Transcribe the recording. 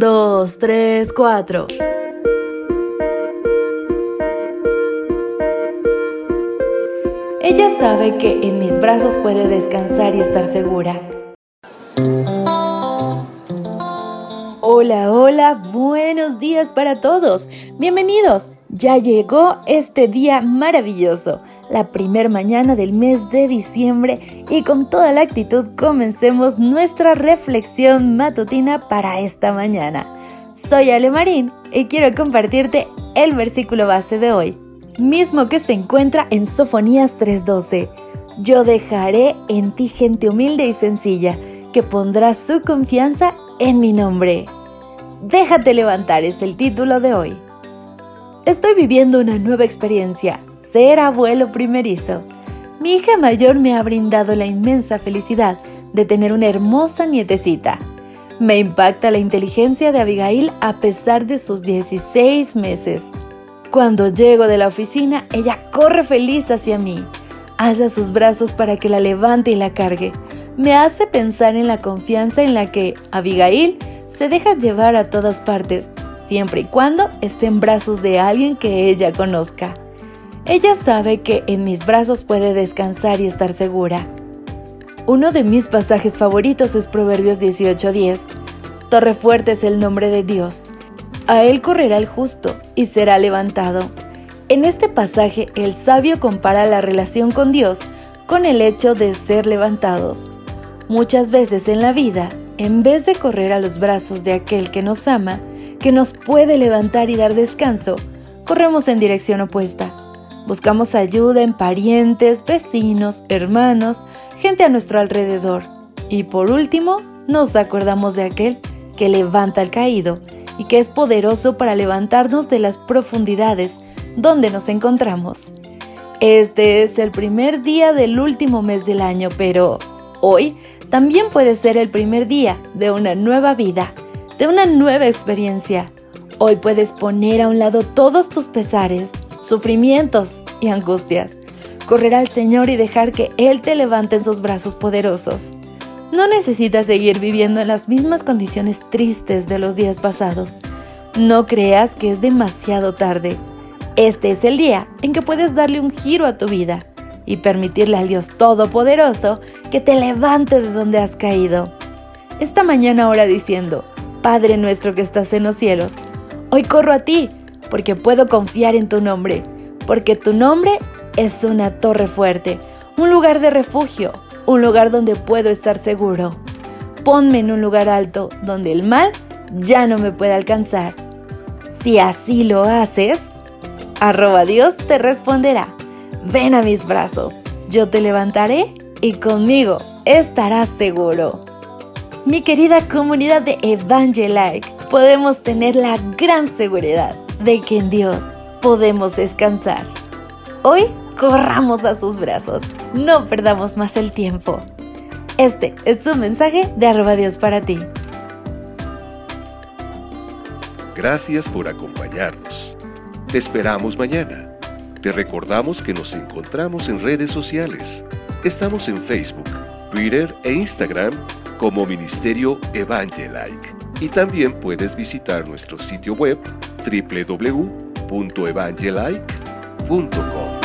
dos, tres, cuatro. Ella sabe que en mis brazos puede descansar y estar segura. Hola, hola, buenos días para todos. Bienvenidos. Ya llegó este día maravilloso, la primer mañana del mes de diciembre y con toda la actitud comencemos nuestra reflexión matutina para esta mañana. Soy Ale Marín y quiero compartirte el versículo base de hoy, mismo que se encuentra en Sofonías 3:12. Yo dejaré en ti gente humilde y sencilla, que pondrá su confianza en mi nombre. Déjate levantar es el título de hoy. Estoy viviendo una nueva experiencia, ser abuelo primerizo. Mi hija mayor me ha brindado la inmensa felicidad de tener una hermosa nietecita. Me impacta la inteligencia de Abigail a pesar de sus 16 meses. Cuando llego de la oficina, ella corre feliz hacia mí. Alza sus brazos para que la levante y la cargue. Me hace pensar en la confianza en la que Abigail se deja llevar a todas partes siempre y cuando esté en brazos de alguien que ella conozca. Ella sabe que en mis brazos puede descansar y estar segura. Uno de mis pasajes favoritos es Proverbios 18:10. Torre fuerte es el nombre de Dios. A él correrá el justo y será levantado. En este pasaje el sabio compara la relación con Dios con el hecho de ser levantados. Muchas veces en la vida, en vez de correr a los brazos de aquel que nos ama, que nos puede levantar y dar descanso, corremos en dirección opuesta. Buscamos ayuda en parientes, vecinos, hermanos, gente a nuestro alrededor. Y por último, nos acordamos de aquel que levanta al caído y que es poderoso para levantarnos de las profundidades donde nos encontramos. Este es el primer día del último mes del año, pero hoy también puede ser el primer día de una nueva vida de una nueva experiencia. Hoy puedes poner a un lado todos tus pesares, sufrimientos y angustias. Correr al Señor y dejar que Él te levante en sus brazos poderosos. No necesitas seguir viviendo en las mismas condiciones tristes de los días pasados. No creas que es demasiado tarde. Este es el día en que puedes darle un giro a tu vida y permitirle al Dios Todopoderoso que te levante de donde has caído. Esta mañana ahora diciendo, Padre nuestro que estás en los cielos, hoy corro a ti porque puedo confiar en tu nombre, porque tu nombre es una torre fuerte, un lugar de refugio, un lugar donde puedo estar seguro. Ponme en un lugar alto donde el mal ya no me puede alcanzar. Si así lo haces, arroba Dios te responderá. Ven a mis brazos, yo te levantaré y conmigo estarás seguro mi querida comunidad de Evangelike, podemos tener la gran seguridad de que en Dios podemos descansar. Hoy corramos a sus brazos, no perdamos más el tiempo. Este es un mensaje de arroba Dios para ti. Gracias por acompañarnos. Te esperamos mañana. Te recordamos que nos encontramos en redes sociales. Estamos en Facebook, Twitter e Instagram como Ministerio Evangelike. Y también puedes visitar nuestro sitio web www.evangelike.com.